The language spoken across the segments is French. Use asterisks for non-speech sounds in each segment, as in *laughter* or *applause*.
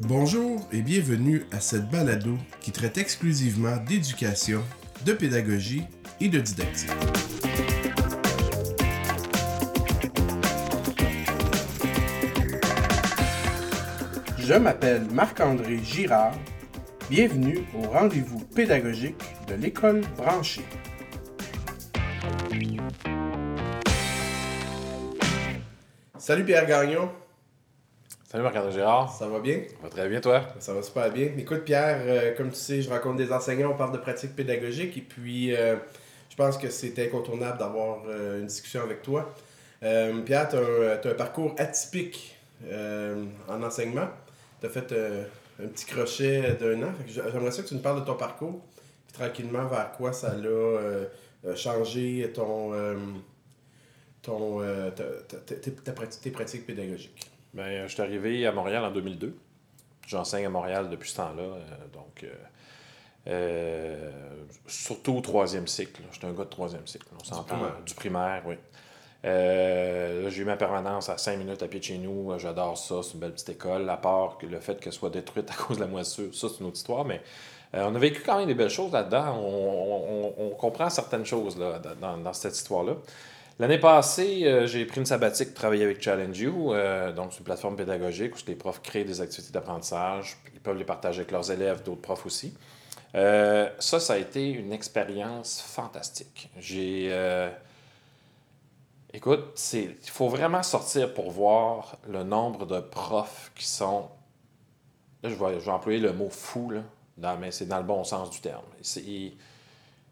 Bonjour et bienvenue à cette balado qui traite exclusivement d'éducation, de pédagogie et de didactique. Je m'appelle Marc-André Girard. Bienvenue au rendez-vous pédagogique de l'école branchée. Salut Pierre Gagnon, Salut Marc-André Gérard. ça va bien? Ça va très bien, toi? Ça va super bien. Écoute, Pierre, euh, comme tu sais, je rencontre des enseignants, on parle de pratiques pédagogiques et puis euh, je pense que c'est incontournable d'avoir euh, une discussion avec toi. Pierre, tu as, un parcours atypique en enseignement. Tu as fait un petit crochet d'un an. J'aimerais ça que tu nous parles de ton parcours, puis tranquillement vers quoi ça l'a euh, changé ton, ton, euh, tes pratiques pédagogiques? Ben, je suis arrivé à Montréal en 2002. J'enseigne à Montréal depuis ce temps-là. euh, donc, euh, euh, surtout au troisième cycle. J'étais un gars de troisième cycle. On s'entend. Du primaire, oui. Euh, j'ai eu ma permanence à 5 minutes à pied de chez nous. Euh, J'adore ça. C'est une belle petite école. À part que le fait qu'elle soit détruite à *laughs* cause de la moisissure, ça, c'est une autre histoire. Mais euh, on a vécu quand même des belles choses là-dedans. On, on- on comprend certaines choses là, dans, dans cette histoire-là. L'année passée, euh, j'ai pris une sabbatique pour travailler avec Challenge You, euh, donc c'est une plateforme pédagogique où les profs créent des activités d'apprentissage. Ils peuvent les partager avec leurs élèves, d'autres profs aussi. Euh, ça, ça a été une expérience fantastique. J'ai. Écoute, il faut vraiment sortir pour voir le nombre de profs qui sont. Là, je vais, je vais employer le mot fou, là, mais c'est dans le bon sens du terme. C'est-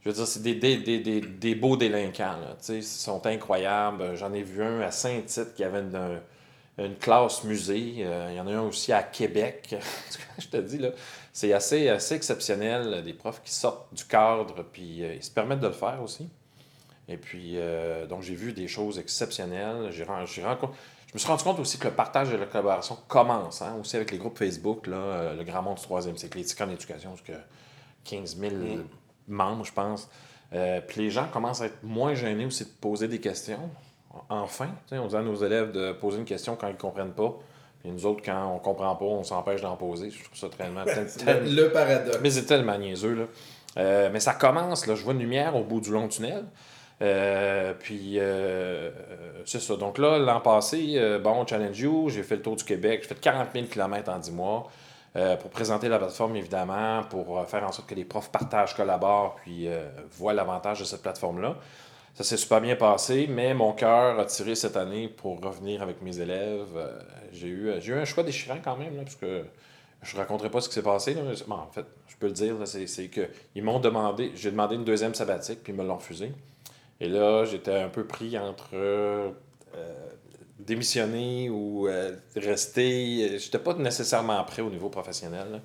je veux dire, c'est des, des, des, des, beaux délinquants. Là, ils sont incroyables. J'en ai vu un à Saint-Tite qui avait une, une classe musée. Euh, il y en a un aussi à Québec. *laughs* je te dis, là, c'est assez, assez exceptionnel. Des profs qui sortent du cadre, puis euh, ils se permettent de le faire aussi. Et puis, euh, donc, j'ai vu des choses exceptionnelles. J'ai, j'ai je me suis rendu compte aussi que le partage et la collaboration commence, hein, aussi avec les groupes Facebook, là, euh, le grand monde du troisième cycle, l'éthique en éducation, parce que 15 000 membres, je pense. Euh, puis les gens commencent à être moins gênés aussi de poser des questions. Enfin, on dit à nos élèves de poser une question quand ils ne comprennent pas. Puis nous autres, quand on ne comprend pas, on s'empêche d'en poser. Je trouve ça tellement... *laughs* Le, paradoxe. Mais c'est tellement niaiseux, là. Euh, mais ça commence, là. Je vois une lumière au bout du long tunnel. Euh, puis, euh, c'est ça. Donc là, l'an passé, bon, Challenge You, j'ai fait le tour du Québec. J'ai fait 40 000 km en 10 mois euh, pour présenter la plateforme, évidemment, pour euh, faire en sorte que les profs partagent, collaborent, puis euh, voient l'avantage de cette plateforme-là. Ça s'est super bien passé, mais mon cœur a tiré cette année pour revenir avec mes élèves. J'ai, eu, j'ai eu un choix déchirant quand même, là, parce que je ne raconterai pas ce qui s'est passé. Mais en fait, je peux le dire, c'est, c'est que ils m'ont demandé, j'ai demandé une deuxième sabbatique, puis ils me l'ont refusé. Et là, j'étais un peu pris entre démissionner ou euh, rester. J'étais pas nécessairement prêt au niveau professionnel. là.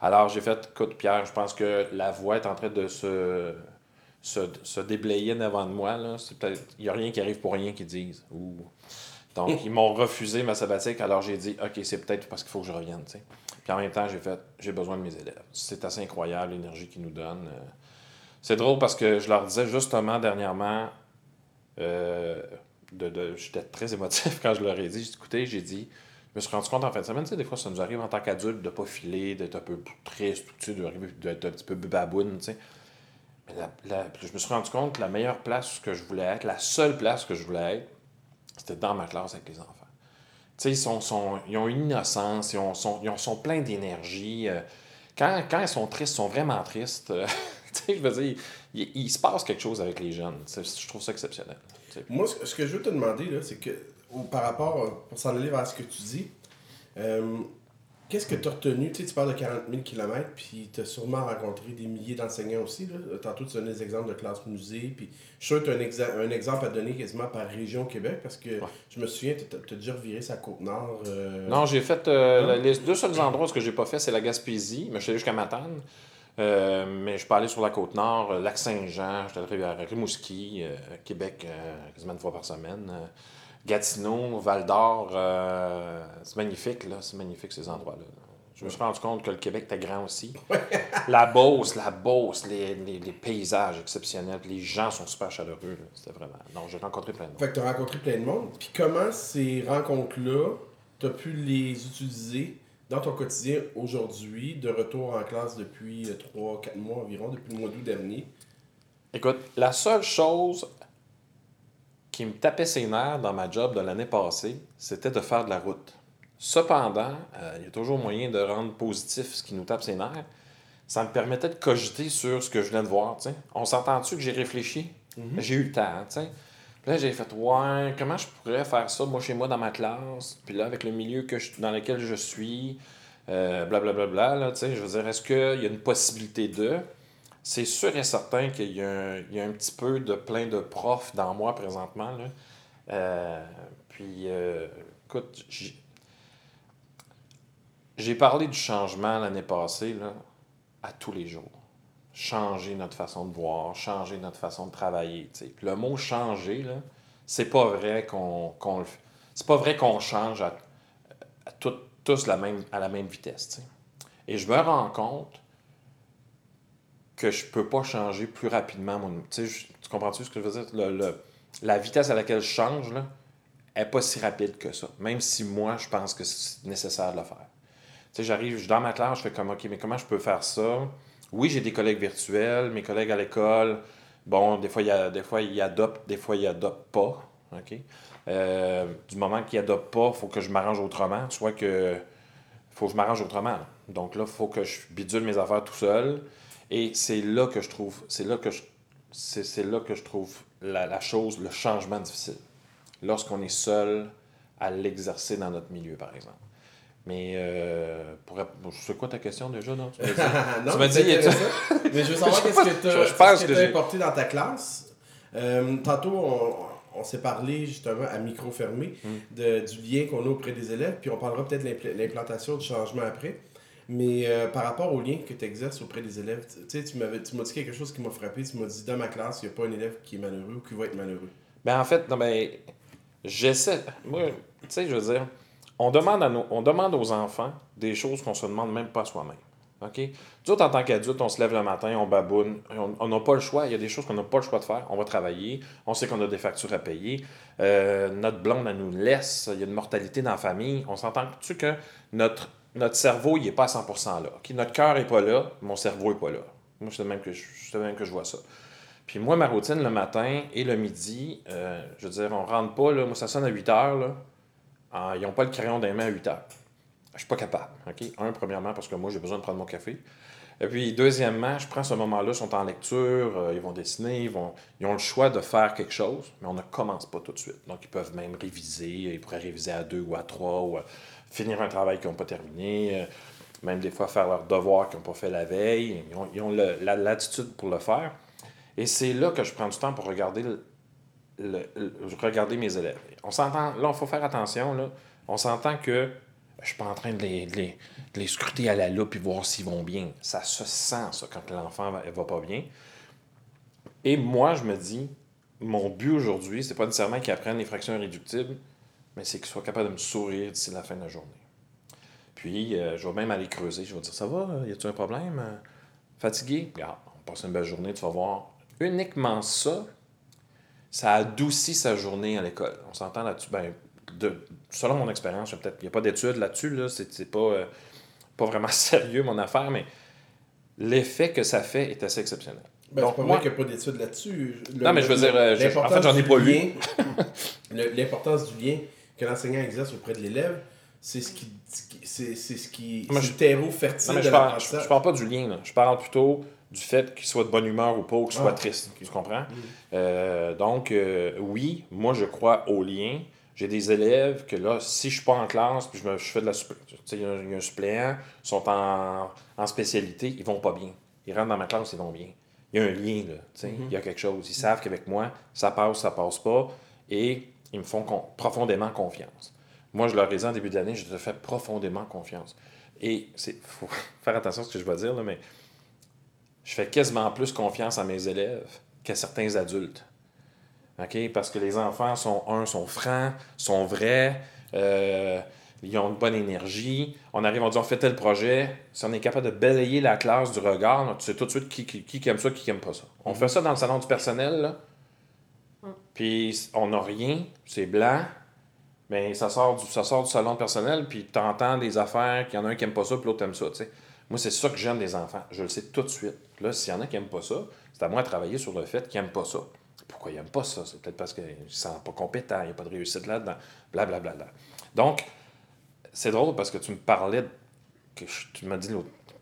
Alors, j'ai fait, écoute, Pierre, je pense que la voie est en train de se, se, se déblayer en avant de moi. Il n'y a rien qui arrive pour rien qu'ils disent. Ou... Donc, ils m'ont refusé ma sabbatique. Alors, j'ai dit, OK, c'est peut-être parce qu'il faut que je revienne. Puis en même temps, j'ai fait, j'ai besoin de mes élèves. C'est assez incroyable l'énergie qu'ils nous donnent. Euh, C'est drôle parce que je leur disais justement dernièrement, euh, de, de- j'étais très émotif *laughs* quand je leur ai dit, j'ai dit, écoutez, j'ai dit, je me suis rendu compte en fin de semaine, tu sais, des fois, ça nous arrive en tant qu'adulte de pas filer, d'être un peu triste, tu sais, d'être un petit peu baboune, tu sais. Mais la- je me suis rendu compte que la meilleure place que je voulais être, la seule place que je voulais être, c'était dans ma classe avec les enfants. Tu sais, ils, sont, ils ont une innocence, ils, ont- sont, ils ont- sont pleins d'énergie. euh, quand, quand ils sont tristes, ils sont vraiment tristes. euh, *laughs* tu sais, je veux dire, il, se passe quelque chose avec les jeunes. Je trouve ça exceptionnel. Moi, ce ce que je veux te demander, c'est que par rapport, euh, pour s'en aller vers ce que tu dis, euh, qu'est-ce que tu as retenu? Tu sais, tu parles de 40 000 km, puis tu as sûrement rencontré des milliers d'enseignants aussi. Là. Tantôt, tu donnais des exemples de classe musée, puis je suis sûr que tu as un, exa- un exemple à donner quasiment par région Québec, parce que je me souviens, tu as déjà reviré sa Côte-Nord. euh, Non, j'ai fait. euh, les deux seuls endroits où que j'ai pas fait, c'est la Gaspésie, mais je suis allé jusqu'à Matane. Euh, mais je allé sur la côte nord, euh, Lac-Saint-Jean, je suis allé à Rimouski, euh, Québec, euh, quasiment une fois par semaine. Gatineau, Val-d'Or, euh, c'est magnifique, là. C'est magnifique, ces endroits-là. Je me suis rendu compte que le Québec était grand aussi. la Beauce, la Beauce, les, les, paysages exceptionnels, les gens sont super chaleureux. C'était vraiment. Non, j'ai rencontré plein de monde. Fait que tu as rencontré plein de monde. Puis comment ces rencontres-là, tu as pu les utiliser? Dans ton quotidien aujourd'hui, de retour en classe depuis 3-4 euh, mois environ, depuis le mois d'août dernier? Écoute, la seule chose qui me tapait ses nerfs dans ma job de l'année passée, c'était de faire de la route. Cependant, euh, il y a toujours moyen de rendre positif ce qui nous tape ses nerfs. Ça me permettait de cogiter sur ce que je viens de voir. On s'entend-tu que j'ai réfléchi? Mm-hmm. J'ai eu le temps. T'sais. Là, j'ai fait, ouais, comment je pourrais faire ça, moi, chez moi, dans ma classe, puis là, avec le milieu que je, dans lequel je suis, blablabla, euh, bla, là, tu sais, je veux dire, est-ce qu'il y a une possibilité de... C'est sûr et certain qu'il y, a un petit peu de plein de profs dans moi présentement, là. Euh, puis, euh, écoute, j'ai parlé du changement l'année passée, là, à tous les jours changer notre façon de voir, changer notre façon de travailler. le mot changer, là, c'est pas vrai qu'on c'est pas vrai qu'on change à, tous la même, à la même vitesse. Et je me rends compte que je peux pas changer plus rapidement mon. tu comprends-tu ce que je veux dire? Le, la vitesse à laquelle je change là, est pas si rapide que ça. Même si moi, je pense que c'est nécessaire de le faire. j'arrive, dans ma classe, je fais comme OK, mais comment je peux faire ça? Oui, j'ai des collègues virtuels, mes collègues à l'école, bon, des fois, il y a, des fois, ils adoptent, des fois, ils adoptent pas. OK? Euh, du moment qu'ils adoptent pas, il faut que je m'arrange autrement. Soit que. faut que je m'arrange autrement. Donc là, il faut que je bidule mes affaires tout seul. Et c'est là que je trouve. C'est là que je. C'est, là que je trouve la, chose, le changement difficile. Lorsqu'on est seul à l'exercer dans notre milieu, par exemple. Mais euh, c'est quoi ta question déjà? Non, tu *laughs* m'as dit. mais je veux savoir *laughs* qu'est-ce que tu as, apporté dans ta classe. Euh, tantôt, on, s'est parlé justement à micro fermé hmm. de, du lien qu'on a auprès des élèves, puis on parlera peut-être de l'implantation du changement après. Mais euh, par rapport au lien que tu exerces auprès des élèves, tu tu m'as dit quelque chose qui m'a frappé. Tu m'as dit dans ma classe, il n'y a pas un élève qui est malheureux ou qui va être malheureux. Ben en fait, non, ben, j'essaie. Moi, tu sais, je veux dire on demande, aux enfants des choses qu'on se demande même pas soi-même. OK? En tant qu'adultes, on se lève le matin, on baboune, on n'a pas le choix. Il y a des choses qu'on n'a pas le choix de faire. On va travailler, on sait qu'on a des factures à payer. Euh, notre blonde, elle nous laisse. Il y a une mortalité dans la famille. On s'entend-tu que notre, notre cerveau, il n'est pas à 100% là. Notre cœur n'est pas là, mon cerveau n'est pas là. Moi, c'est même, que je, même que je vois ça. Puis moi, ma routine le matin et le midi, euh, je veux dire, on rentre pas, là, moi, ça sonne à 8 heures. Ah, ils n'ont pas le crayon les mains à 8 heures. Je suis pas capable. Un, premièrement, parce que moi, j'ai besoin de prendre mon café. Et puis, deuxièmement, je prends ce moment-là, ils sont en lecture, euh, ils vont dessiner, ils, vont, ils ont le choix de faire quelque chose, mais on ne commence pas tout de suite. Donc, ils peuvent même réviser, ils pourraient réviser à deux ou à trois, ou finir un travail qu'ils n'ont pas terminé, euh, même des fois faire leurs devoirs qu'ils n'ont pas fait la veille. Ils ont, ils ont la latitude pour le faire. Et c'est là que je prends du temps pour regarder regarder mes élèves. On s'entend, là, il faut faire attention, là. On s'entend que je suis pas en train de les, les, scruter à la loupe et voir s'ils vont bien. Ça se sent, ça, quand l'enfant va, va pas bien. Et moi, je me dis, mon but aujourd'hui, c'est pas nécessairement qu'ils apprennent les fractions irréductibles, mais c'est qu'ils soient capables de me sourire d'ici la fin de la journée. Puis, euh, je vais même aller creuser. Je vais dire, ça va, y a-tu un problème? Fatigué? Regarde, on passe une belle journée, tu vas voir. Uniquement ça, ça adoucit sa journée à l'école. On s'entend là-dessus. Ben, de, selon mon expérience, il n'y a pas d'études là-dessus, là, c'est pas, euh, pas vraiment *laughs* sérieux mon affaire, mais l'effet que ça fait est assez exceptionnel. Ben, Donc, moi, qu'il n'y a pas d'études là-dessus. non, mais je veux dire, euh, en fait, j'en ai pas lu. *laughs* L'importance du lien que l'enseignant exerce auprès de l'élève, c'est ce qui. C'est ce qui. C'est le terreau fertile de je, parle, je, parle pas du lien, là. je parle plutôt du fait qu'il soit de bonne humeur ou pas, ou qu'il soit ah. triste. Tu comprends? Mm. Euh, donc, euh, oui, moi, je crois au lien. J'ai des élèves que là, si je suis pas en classe, puis je, me, je fais de la il y, a un suppléant, ils sont en, en, spécialité, ils vont pas bien. Ils rentrent dans ma classe, ils vont bien. Il y a un lien, là. Mm-hmm. Il y a quelque chose. Ils savent qu'avec moi, ça passe, ça passe pas. Et ils me font profondément confiance. Moi, je leur ai dit en début d'année, je te fais profondément confiance. Et il faut *laughs* faire attention à ce que je vais dire, là, mais je fais quasiment plus confiance à mes élèves qu'à certains adultes. Parce que les enfants sont, un, sont francs, sont vrais. Euh, ils ont une bonne énergie. On arrive, on dit on fait tel projet. Si on est capable de balayer la classe du regard, tu sais tout de suite qui, qui, aime ça, qui aime pas ça. On fait ça dans le salon du personnel, là. Puis on n'a rien, c'est blanc. Mais ça sort, du, ça sort du salon personnel, puis tu entends des affaires, qu'il y en a un qui aime pas ça, puis l'autre aime ça. Moi, c'est ça que j'aime des enfants. Je le sais tout de suite. Là, s'il y en a qui n'aiment pas ça, c'est à moi de travailler sur le fait qu'ils n'aiment pas ça. Pourquoi ils n'aiment pas ça? C'est peut-être parce qu'ils ne se sentent pas compétents, il n'y a pas de réussite là-dedans, blablabla. Bla, bla. Donc, c'est drôle parce que tu me parlais, que je- tu m'as dit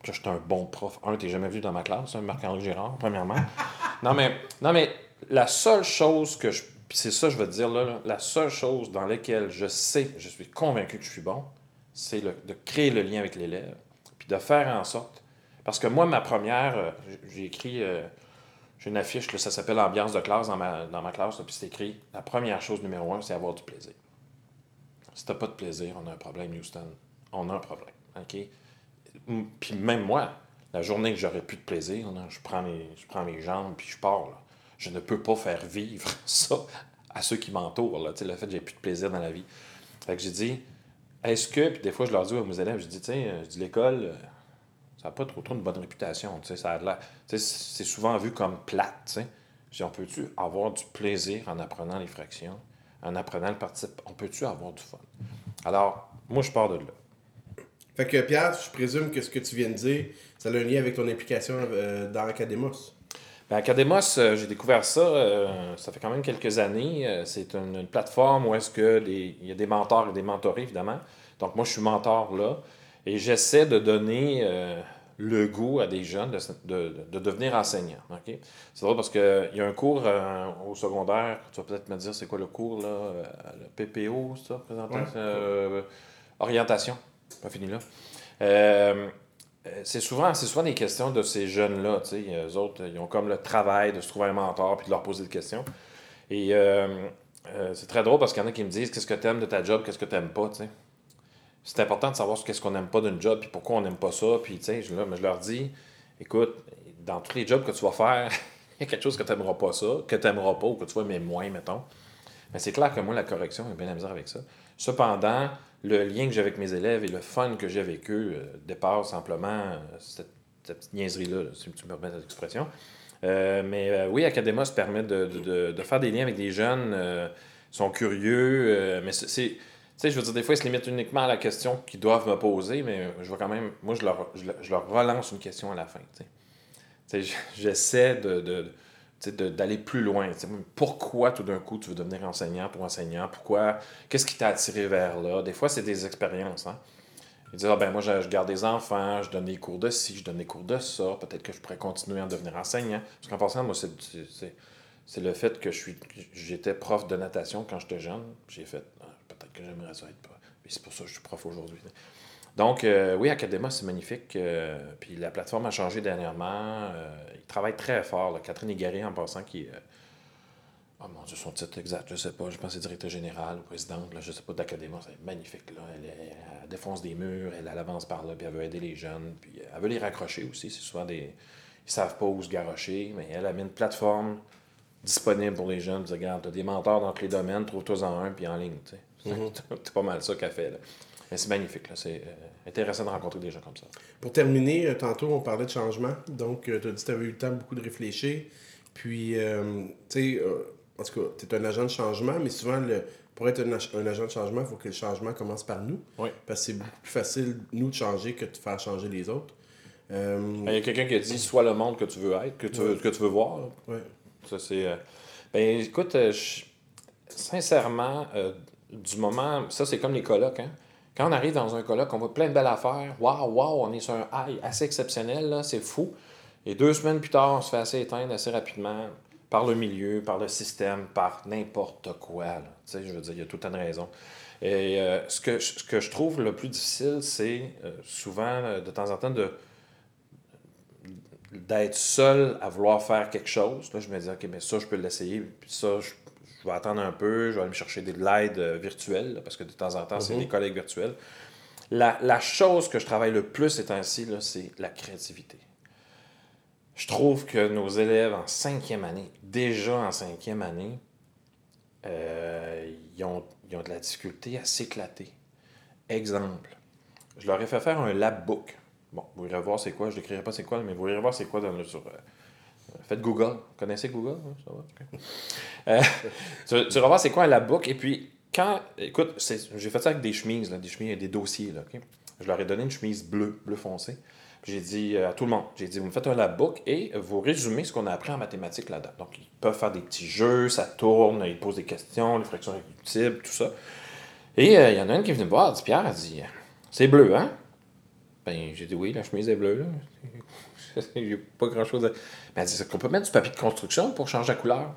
que j'étais un bon prof. Un, t'es jamais venu dans ma classe, hein, Marc-Henri Gérard, premièrement. *laughs* non, mais, non, mais la seule chose que je. Puis c'est ça, que je veux te dire, là, là, la seule chose dans laquelle je sais, je suis convaincu que je suis bon, c'est le- de créer le lien avec l'élève, de faire en sorte. Parce que moi, ma première, euh, j'ai- écrit. euh, j'ai une affiche, ça s'appelle Ambiance de classe dans ma, classe, puis c'est écrit la première chose numéro un, c'est avoir du plaisir. Si t'as pas de plaisir, on a un problème, Houston. On a un problème. OK? Puis même moi, la journée que j'aurais plus de plaisir, je, prends mes, je jambes puis je pars. Je ne peux pas faire vivre *laughs* ça à ceux qui m'entourent. là. Le fait que j'ai plus de plaisir dans la vie. Fait que j'ai dit, est-ce que, puis des fois je leur dis à mes élèves, je dis, sais, euh, je dis l'école, euh, ça n'a pas trop, trop une bonne réputation. Tu sais, ça a l'air- tu sais, c'est souvent vu comme plate. tu sais. Je on peut-tu avoir du plaisir en apprenant les fractions, en apprenant le participe? On peut-tu avoir du fun? Alors, moi, je pars de là. Fait que Pierre, je présume que ce que tu viens de dire, ça a un lien avec ton implication euh, dans Academos. Ben, Academos, euh, j'ai découvert ça, euh, ça fait quand même quelques années. Euh, c'est une, une plateforme où est-ce que les- il y a des mentors et des mentorés, évidemment. Donc, moi, je suis mentor là. Et j'essaie de donner euh, le goût à des jeunes de, de- de devenir enseignants. ok? C'est drôle parce qu'il y a un cours au secondaire, tu vas peut-être me dire c'est quoi le cours, là, le PPO, ça, présentation, Ouais. orientation, pas fini là. Euh, c'est souvent, des questions de ces jeunes-là. Eux autres, ils ont comme le travail de se trouver un mentor puis de leur poser des questions. Et euh, euh, c'est très drôle parce qu'il y en a qui me disent qu'est-ce que tu aimes de ta job, qu'est-ce que tu n'aimes pas. tu sais. C'est important de savoir qu'est-ce qu'on n'aime pas d'une job puis pourquoi on n'aime pas ça. Puis, je, là, mais je leur dis écoute, dans tous les jobs que tu vas faire, *laughs* il y a quelque chose que tu n'aimeras pas ça, que tu n'aimeras pas ou que tu vas aimer moins, mettons. Mais c'est clair que moi, la correction, j'ai bien la misère avec ça. Cependant, le lien que j'ai avec mes élèves et le fun que j'ai avec eux euh, dépasse amplement euh, cette, cette petite niaiserie-là, là, si tu me permets l'expression. Euh, mais euh, oui, Academos permet de, de- de- faire des liens avec des jeunes, sont curieux, mais c'est. Tu sais, je veux dire, des fois, ils se limitent uniquement à la question qu'ils doivent me poser, mais je vais quand même. Moi, je leur, je, je leur relance une question à la fin. Tu sais, j'essaie de, d'aller plus loin. Pourquoi tout d'un coup tu veux devenir enseignant pour enseignant? Pourquoi? Qu'est-ce qui t'a attiré vers là? Des fois, c'est des expériences. Hein? Ils ah ben moi, je, garde des enfants, je donne des cours de ci, je donne des cours de ça, peut-être que je pourrais continuer à devenir enseignant. Parce qu'en passant, moi, c'est, le fait que j'étais prof de natation quand j'étais jeune. J'ai fait, que j'aimerais être. Et c'est pour ça que je suis prof aujourd'hui. Donc, euh, oui, Academa, c'est magnifique. euh, puis la plateforme a changé dernièrement. euh, ils travaillent très fort. Catherine Égaré, en passant, qui oh mon Dieu, son titre exact, je sais pas. Je pense que c'est directeur général ou présidente, là, je sais pas, d'Academa. C'est magnifique. Là. Elle, défonce des murs, elle, avance par là, puis elle veut aider les jeunes. Puis elle veut les raccrocher aussi. C'est souvent des. Ils savent pas où se garrocher, mais elle a mis une plateforme disponible pour les jeunes. Regarde, tu as des mentors dans tous les domaines, trouve-toi-en un, puis en ligne. *laughs* C'est pas mal ça qu'elle fait. Là. Mais c'est magnifique. C'est euh, intéressant de rencontrer des gens comme ça. Pour terminer, euh, tantôt, on parlait de changement. Donc, tu as dit que tu avais eu le temps beaucoup de réfléchir. Puis, euh, tu sais, euh, en tout cas, tu es un agent de changement, mais souvent, le, pour être un, ag- un agent de changement, il faut que le changement commence par nous. Oui. Parce que c'est beaucoup plus facile, nous, de changer que de faire changer les autres. Euh, Ben, Il y a quelqu'un qui a dit sois le monde que tu veux être, que tu veux, que tu veux voir. ouais. Ça, c'est. euh, Ben, écoute, euh, je- sincèrement, euh, du moment. Ça, c'est comme les colloques, hein. Quand on arrive dans un colloque, on voit plein de belles affaires. Waouh, waouh, on est sur un high assez exceptionnel, c'est fou. Et deux semaines plus tard, on se fait assez éteindre assez rapidement par le milieu, par le système, par n'importe quoi. Tu sais, je veux dire, il y a tout un raison. Et euh, ce, que, ce que je trouve le plus difficile, c'est euh, souvent, de temps en temps, de d'être seul à vouloir faire quelque chose. Là, je me dis, OK, mais ça, je peux l'essayer. Puis ça, je vais attendre un peu. Je vais aller me chercher de l'aide euh, virtuelle, là, parce que de temps en temps, c'est Mhm. des collègues virtuels. La, la chose que je travaille le plus ces temps-ci, c'est la créativité. Je trouve que nos élèves en cinquième année, déjà en cinquième année, euh, ils, ont, ils ont de la difficulté à s'éclater. Exemple. Je leur ai fait faire un lab book. Bon, vous irez voir c'est quoi. Je n'écrirai pas c'est quoi, mais vous irez voir c'est quoi dans le, sur. Faites Google. Vous connaissez Google? hein? Ça va? Euh, tu, vas voir c'est quoi lab book. Et puis, quand. Écoute, j'ai fait ça avec des chemises, là, des chemises et des dossiers. Là? Je leur ai donné une chemise bleue, bleu foncé. J'ai dit euh, à tout le monde, j'ai dit, vous me faites un lab book et vous résumez ce qu'on a appris en mathématiques là-dedans. Donc, ils peuvent faire des petits jeux, ça tourne, ils posent des questions, les fractions irréductibles, tout ça. Et euh, il y en a une qui est venue me voir, elle dit, Pierre, elle dit, c'est bleu, hein? Ben, j'ai dit, oui, la chemise est bleue, là. *laughs* J'ai pas grand-chose à... Mais elle dit, qu'on peut mettre du papier de construction pour changer la couleur?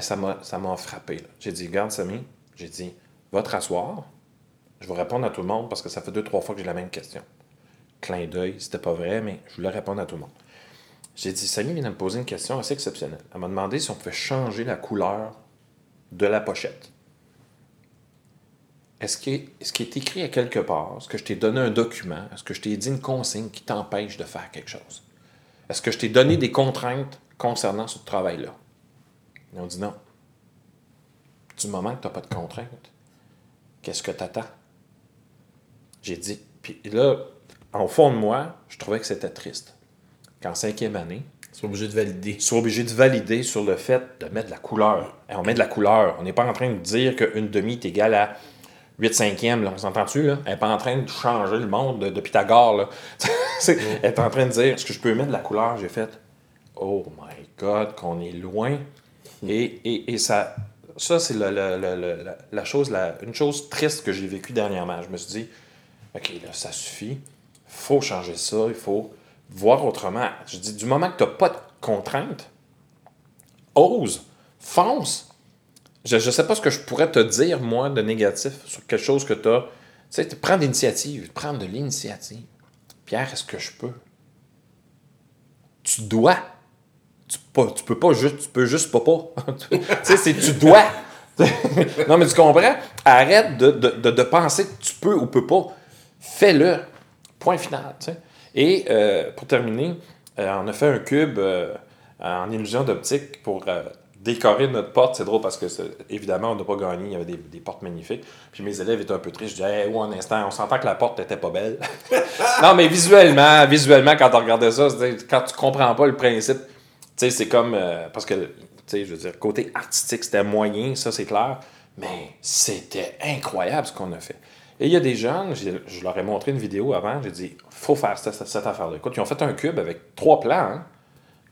Ça m'a ça m'a frappé. J'ai dit, regarde, Samy, j'ai dit, va te rasseoir, je vais répondre à tout le monde parce que ça fait deux, trois fois que j'ai la même question. Clin d'œil, c'était pas vrai, mais je voulais répondre à tout le monde. J'ai dit, Samy vient de me poser une question assez exceptionnelle. Elle m'a demandé si on pouvait changer la couleur de la pochette. Est-ce qu'il est, ce qui est écrit à quelque part? Est-ce que je t'ai donné un document? Est-ce que je t'ai dit une consigne qui t'empêche de faire quelque chose? Est-ce que je t'ai donné des contraintes concernant ce travail-là? Ils ont dit non. Du moment que tu n'as pas de contraintes, qu'est-ce que tu attends? J'ai dit, puis là, en fond de moi, je trouvais que c'était triste. Qu'en cinquième année, Ils sont obligés de valider. soient obligés de valider sur le fait de mettre de la couleur. Et on met de la couleur. On n'est pas en train de dire qu'une demi est égale à 8 cinquièmes. Là. On s'entend-tu? Là? Elle n'est pas en train de changer le monde de, de Pythagore. Là. *laughs* C'est- Elle est en train de dire, est-ce que je peux mettre de la couleur? J'ai fait, oh my God, qu'on est loin. Et, et, et ça, ça c'est le- le- la, la chose, la, une chose triste que j'ai vécue dernièrement. Je me suis dit, OK, là, ça suffit. Il faut changer ça. Il faut voir autrement. Je dis, du moment que tu n'as pas de contraintes, ose, fonce. Je ne sais pas ce que je pourrais te dire, moi, de négatif sur quelque chose que tu as. Tu sais, prends l'initiative, prendre de l'initiative. Pierre, est-ce que je peux? Tu dois. Tu, pas, tu peux pas juste, tu peux juste pas pas. *laughs* tu sais, c'est tu dois. *laughs* non, mais tu comprends? Arrête de, de, de, penser que tu peux ou peux pas. Fais-le. Point final. Et euh, pour terminer, euh, on a fait un cube euh, en illusion d'optique pour décorer notre porte. C'est drôle parce que, évidemment, on n'a pas gagné. Il y avait des, des portes magnifiques. Puis mes élèves étaient un peu tristes. Je disais, hey, ouais, un instant, on s'entend que la porte n'était pas belle. *laughs* non, mais visuellement, visuellement, quand on regardait ça, quand tu comprends pas le principe, tu sais, c'est comme. euh, parce que, tu sais, je veux dire, côté artistique, c'était moyen, ça, c'est clair. Mais c'était incroyable ce qu'on a fait. Et il y a des jeunes, je leur ai montré une vidéo avant, j'ai dit, faut faire cette- cette affaire-là. Écoute, ils ont fait un cube avec trois plans, hein,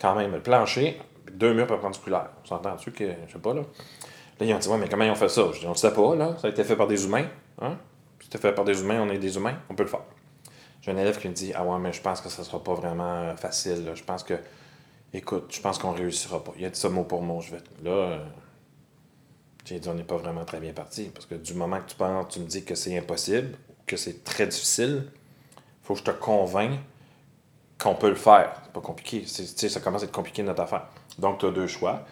quand même. Le plancher, deux murs perpendiculaires. On s'entend-tu que, je sais pas, là. Là, ils ont dit, ouais, mais comment ils ont fait ça? Je dis, on ne sait pas, là. Ça a été fait par des humains. Hein? C'était fait par des humains, on est des humains, on peut le faire. J'ai un élève qui me dit, ah ouais, mais je pense que ça sera pas vraiment euh, facile. Je pense que, écoute, je pense qu'on réussira pas. Il a dit ça mot pour mot. Je vais, là, euh, j'ai dit, on n'est pas vraiment très bien parti. Parce que du moment que tu penses, tu me dis que c'est impossible, que c'est très difficile, faut que je te convainque qu'on peut le faire. C'est pas compliqué. Ça commence à être compliqué notre affaire. Donc, tu as deux choix.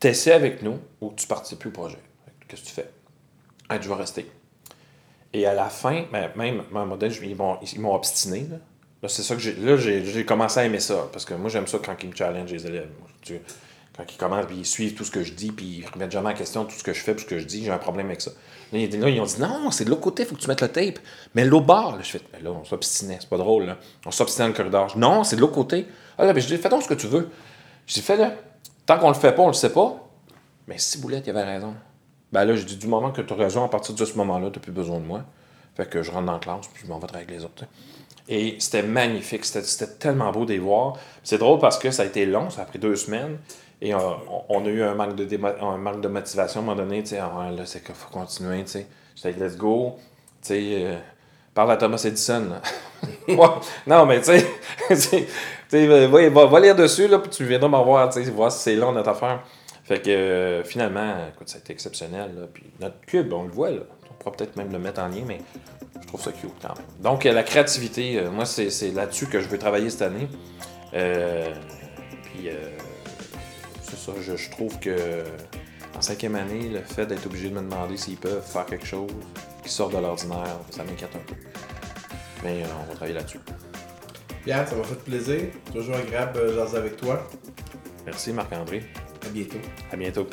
T'essaies avec nous ou tu participes au projet. Qu'est-ce que tu fais? Ah, je vais rester. Et à la fin, ben, même un modèle, ils m'ont, ils m'ont obstiné. Là, Là, c'est ça que j'ai. Là, j'ai, j'ai commencé à aimer ça. Parce que moi, j'aime ça quand ils me challenge les élèves. Quand ils commencent, puis ils suivent tout ce que je dis, puis ils remettent jamais en question tout ce que je fais, puis ce que je dis, j'ai un problème avec ça. Là, ils, ont dit non, c'est de l'autre côté, il faut que tu mettes le tape. Mais l'autre bord, là, je fais, là, on s'obstinait, c'est pas drôle, là. On s'obstinait dans le corridor. Non, c'est de l'autre côté. Ah là, ben, je dis, fais donc ce que tu veux. Je dis, fais-le. Tant qu'on le fait pas, on le sait pas. Mais si Boulette, il avait raison. Ben là, je dis, du moment que tu as raison, à partir de ce moment-là, tu n'as plus besoin de moi. Fait que je rentre dans la classe, puis je m'en vais travailler avec les autres. Et c'était magnifique. C'était, tellement beau de voir. C'est drôle parce que ça a été long, ça a pris deux semaines. Et on, a eu un manque de, un manque de motivation à un moment donné. Ah là, c'est qu'il faut continuer. J'étais let's go. Tu sais, euh, parle à Thomas Edison. là. *laughs* Non, mais tu sais, *laughs* sais, va, lire dessus, là, puis tu viendras me voir, tu sais, voir si c'est long notre affaire. Fait que euh, finalement, écoute, ça a été exceptionnel. Là. Puis notre cube, on le voit, là. On pourra peut-être même le mettre en lien, mais je trouve ça cute quand même. Donc, euh, la créativité, euh, moi, c'est là-dessus que je veux travailler cette année. Puis, c'est ça, je, je trouve que en cinquième année, le fait d'être obligé de me demander s'ils peuvent faire quelque chose qui sort de l'ordinaire, ça m'inquiète un peu. Mais on va travailler là-dessus. Pierre, ça m'a fait plaisir. Toujours agréable de jaser avec toi. Merci Marc-André. À bientôt. À bientôt.